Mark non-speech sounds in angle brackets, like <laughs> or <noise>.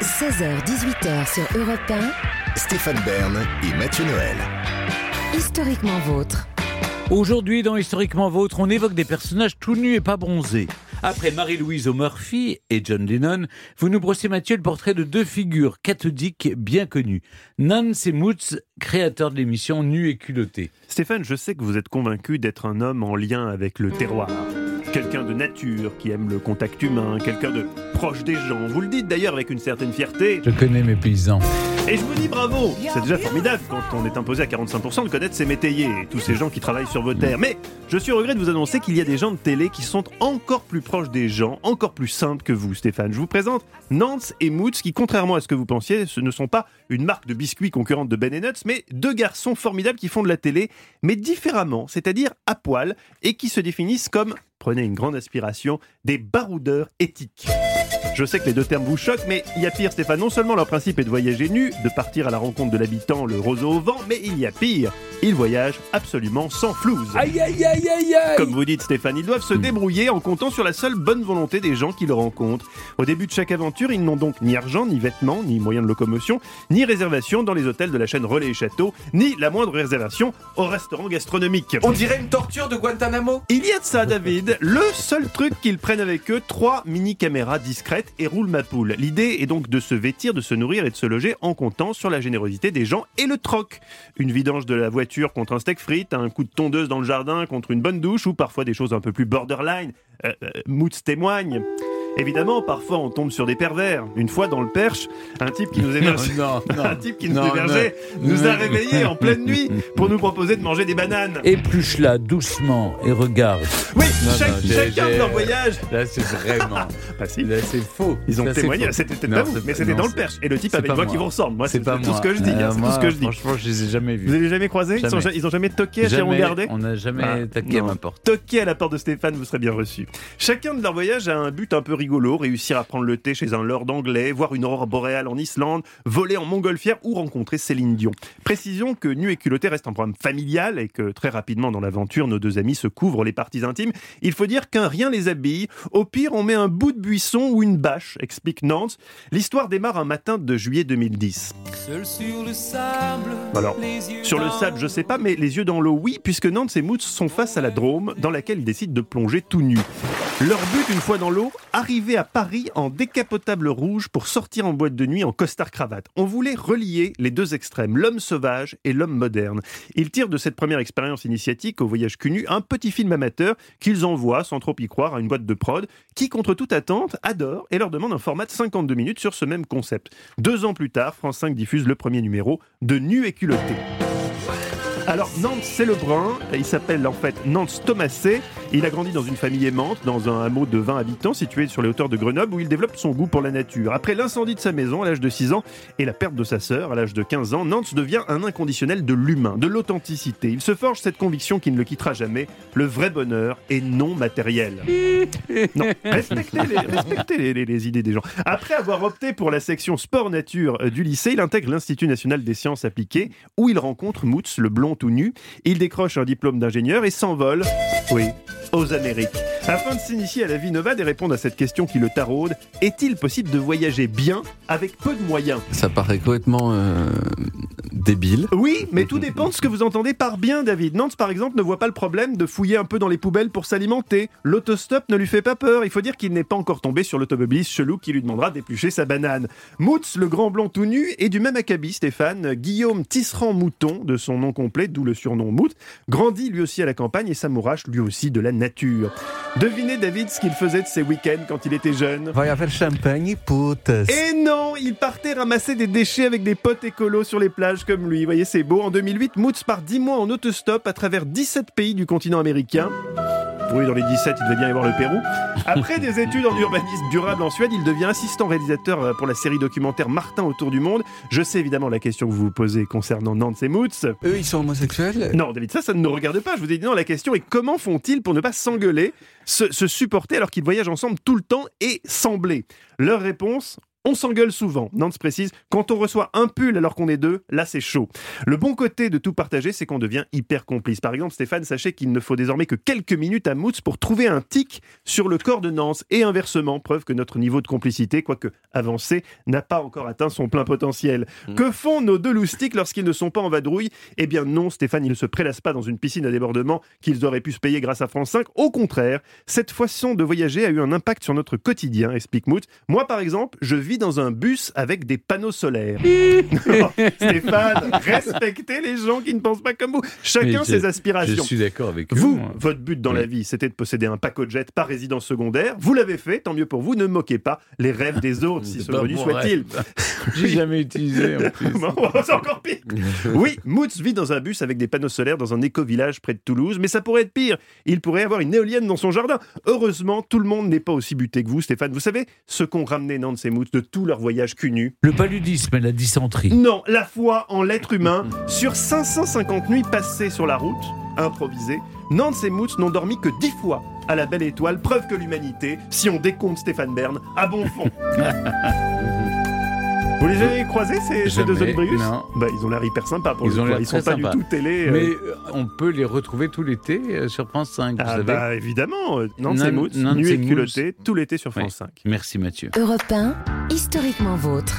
16h-18h sur Europe 1. Stéphane Bern et Mathieu Noël. Historiquement vôtre. Aujourd'hui, dans Historiquement Vôtre, on évoque des personnages tout nus et pas bronzés. Après Marie-Louise O'Murphy et John Lennon, vous nous brossez, Mathieu, le portrait de deux figures cathodiques bien connues. Nance et Moots, créateurs de l'émission Nus et culottés. Stéphane, je sais que vous êtes convaincu d'être un homme en lien avec le terroir. Quelqu'un de nature, qui aime le contact humain, quelqu'un de proche des gens. Vous le dites d'ailleurs avec une certaine fierté. Je connais mes paysans. Et je vous dis bravo C'est déjà formidable quand on est imposé à 45% de connaître ses métayers et tous ces gens qui travaillent sur vos terres. Mais je suis au regret de vous annoncer qu'il y a des gens de télé qui sont encore plus proches des gens, encore plus simples que vous, Stéphane. Je vous présente Nance et Moots, qui, contrairement à ce que vous pensiez, ce ne sont pas une marque de biscuits concurrente de Ben Nuts, mais deux garçons formidables qui font de la télé, mais différemment, c'est-à-dire à poil, et qui se définissent comme prenez une grande aspiration, des baroudeurs éthiques. Je sais que les deux termes vous choquent, mais il y a pire, Stéphane. Non seulement leur principe est de voyager nu, de partir à la rencontre de l'habitant, le roseau au vent, mais il y a pire. Ils voyagent absolument sans flouze. Aïe aïe aïe aïe aïe Comme vous dites, Stéphane, ils doivent se débrouiller en comptant sur la seule bonne volonté des gens qui le rencontrent. Au début de chaque aventure, ils n'ont donc ni argent, ni vêtements, ni moyens de locomotion, ni réservation dans les hôtels de la chaîne Relais et Château, ni la moindre réservation au restaurant gastronomique. On dirait une torture de Guantanamo? Il y a de ça, David. Le seul truc qu'ils prennent avec eux, trois mini-caméras discrètes et roule ma poule. L'idée est donc de se vêtir, de se nourrir et de se loger en comptant sur la générosité des gens et le troc. Une vidange de la voiture contre un steak frites, un coup de tondeuse dans le jardin contre une bonne douche ou parfois des choses un peu plus borderline. Euh, euh, Moots témoigne. Évidemment, parfois on tombe sur des pervers. Une fois dans le Perche, un type qui nous hébergeait, <laughs> Non, non, <laughs> un type qui nous non, hébergeait non. nous a réveillés en pleine nuit <laughs> pour nous proposer de manger des bananes. Épluche là doucement et regarde. Oui, chaque- chacun de leur voyage. Là, c'est vraiment. Ah si. Là, c'est faux. Ils ont témoigné, c'était peut-être pas vous, mais c'était dans le Perche. Et le type avait une voix qui vous ressemble. Moi, c'est tout ce que je dis. hein, Euh, c'est tout moi, ce que je dis. Franchement, je les ai jamais Vous vus. avez jamais croisé? Ils, ont jamais toqué à Jamais. Chiron-Gardet On n'a jamais Ah, taqué à ma porte. Toquer à la porte de Stéphane, vous serez bien reçu. Chacun de leurs voyages a un but un peu rigolo, réussir à prendre le thé chez un lord anglais, voir une aurore boréale en Islande, voler en montgolfière ou rencontrer Céline Dion. Précision que Nu et culotté reste un programme familial et que très rapidement dans l'aventure, nos deux amis se couvrent les parties intimes. Il faut dire qu'un rien les habille. Au pire, on met un bout de buisson ou une bâche, explique Nance. L'histoire démarre un matin de juillet 2010. Seul sur le sable, Alors, les yeux Sur le sable, je sais pas, mais les yeux dans l'eau, oui, puisque Nantes et Moots sont face à la Drôme, dans laquelle ils décident de plonger tout nus. Leur but, une fois dans l'eau, arriver à Paris en décapotable rouge pour sortir en boîte de nuit en costard-cravate. On voulait relier les deux extrêmes, l'homme sauvage et l'homme moderne. Ils tirent de cette première expérience initiatique au voyage cul nu un petit film amateur qu'ils envoient, sans trop y croire, à une boîte de prod, qui, contre toute attente, adore et leur demande un format de 52 minutes sur ce même concept. Deux ans plus tard, France 5 diffuse le premier numéro de Nu et culotté. Alors Nantes, c'est le brun. Il s'appelle en fait Nantes Thomasé. Il a grandi dans une famille aimante, dans un hameau de 20 habitants situé sur les hauteurs de Grenoble, où il développe son goût pour la nature. Après l'incendie de sa maison à l'âge de 6 ans et la perte de sa sœur à l'âge de 15 ans, Nantes devient un inconditionnel de l'humain, de l'authenticité. Il se forge cette conviction qui ne le quittera jamais. Le vrai bonheur est non matériel. <laughs> Non, respectez, les, respectez les- les- les idées des gens. Après avoir opté pour la section sport-nature euh, du lycée, il intègre l'Institut national des sciences appliquées, où il rencontre Moots, le blond tout nu. Il décroche un diplôme d'ingénieur et s'envole, oui, aux Amériques. Afin de s'initier à la vie nomade et répondre à cette question qui le taraude, est-il possible de voyager bien avec peu de moyens? Ça paraît complètement euh, débile. Oui, mais tout dépend de ce que vous entendez par bien, David. Nantes, par exemple, ne voit pas le problème de fouiller un peu dans les poubelles pour s'alimenter. L'autostop ne lui fait pas peur. Il faut dire qu'il n'est pas encore tombé sur l'automobiliste chelou qui lui demandera d'éplucher sa banane. Moots, le grand blond tout nu, est du même acabit, Stéphane. Guillaume Tisserand-Mouton, de son nom complet, d'où le surnom Mout, grandit lui aussi à la campagne et s'amourache lui aussi de la nature. Devinez, David, ce qu'il faisait de ses week-ends quand il était jeune Va y avoir champagne, putes. et non, il partait ramasser des déchets avec des potes écolos sur les plages comme lui. Vous voyez, c'est beau. En 2008, Moots part 10 mois en autostop à travers 17 pays du continent américain. Oui, dans les 17, il devait bien y avoir le Pérou. Après des études en urbanisme durable en Suède, il devient assistant réalisateur euh, pour la série documentaire Martin autour du monde. Je sais évidemment la question que vous vous posez concernant Nantes et Moots. Eux, ils sont homosexuels? Non, David, ça, ça ne nous regarde pas. Je vous ai dit non, la question est comment font-ils pour ne pas s'engueuler, se, se supporter alors qu'ils voyagent ensemble tout le temps et sembler? Leur réponse On s'engueule souvent. Nance précise, quand on reçoit un pull alors qu'on est deux, là c'est chaud. Le bon côté de tout partager, c'est qu'on devient hyper complice. Par exemple, Stéphane, sachez qu'il ne faut désormais que quelques minutes à Moots pour trouver un tic sur le corps de Nance et inversement, preuve que notre niveau de complicité, quoique avancé, n'a pas encore atteint son plein potentiel. Que font nos deux loustiques lorsqu'ils ne sont pas en vadrouille? Eh bien non, Stéphane, ils ne se prélassent pas dans une piscine à débordement qu'ils auraient pu se payer grâce à France 5. Au contraire, cette façon de voyager a eu un impact sur notre quotidien, explique Mout. Moi, par exemple, je vis dans un bus avec des panneaux solaires. <laughs> Non, Stéphane, respectez les gens qui ne pensent pas comme vous. Chacun ses aspirations. Je suis d'accord avec Vous, moi. votre but dans Oui. la vie, c'était de posséder un pacojet par résidence secondaire. Vous l'avez fait, tant mieux pour vous. Ne moquez pas les rêves des autres, si <laughs> ce mon soit-il. <laughs> J'ai jamais utilisé en plus. C'est encore pire. Oui, Moots vit dans un bus avec des panneaux solaires dans un éco-village près de Toulouse, mais ça pourrait être pire. Il pourrait avoir une éolienne dans son jardin. Heureusement, tout le monde n'est pas aussi buté que vous, Stéphane. Vous savez ce qu'ont ramené Nantes et Moots de tout leur voyage cul nu Le paludisme et la dysenterie. Non, la foi en l'être humain. Sur 550 nuits passées sur la route, improvisées, Nantes et Moots n'ont dormi que 10 fois à la belle étoile, preuve que l'humanité, si on décompte Stéphane Bern, a bon fond. <laughs> Vous les avez croisés, ces, ces deux non. bah, Ils ont l'air hyper sympas pour Ils le ont coup. l'air Ils sont pas sympas. du tout télé. euh. Mais euh, on peut les retrouver tout l'été euh, sur France 5, vous Ah savez. bah évidemment, Nantes et Nan- Moots, Nantes nu et et Moots. culotté, tout l'été sur France Oui. 5. Merci Mathieu. Europe 1, historiquement vôtre.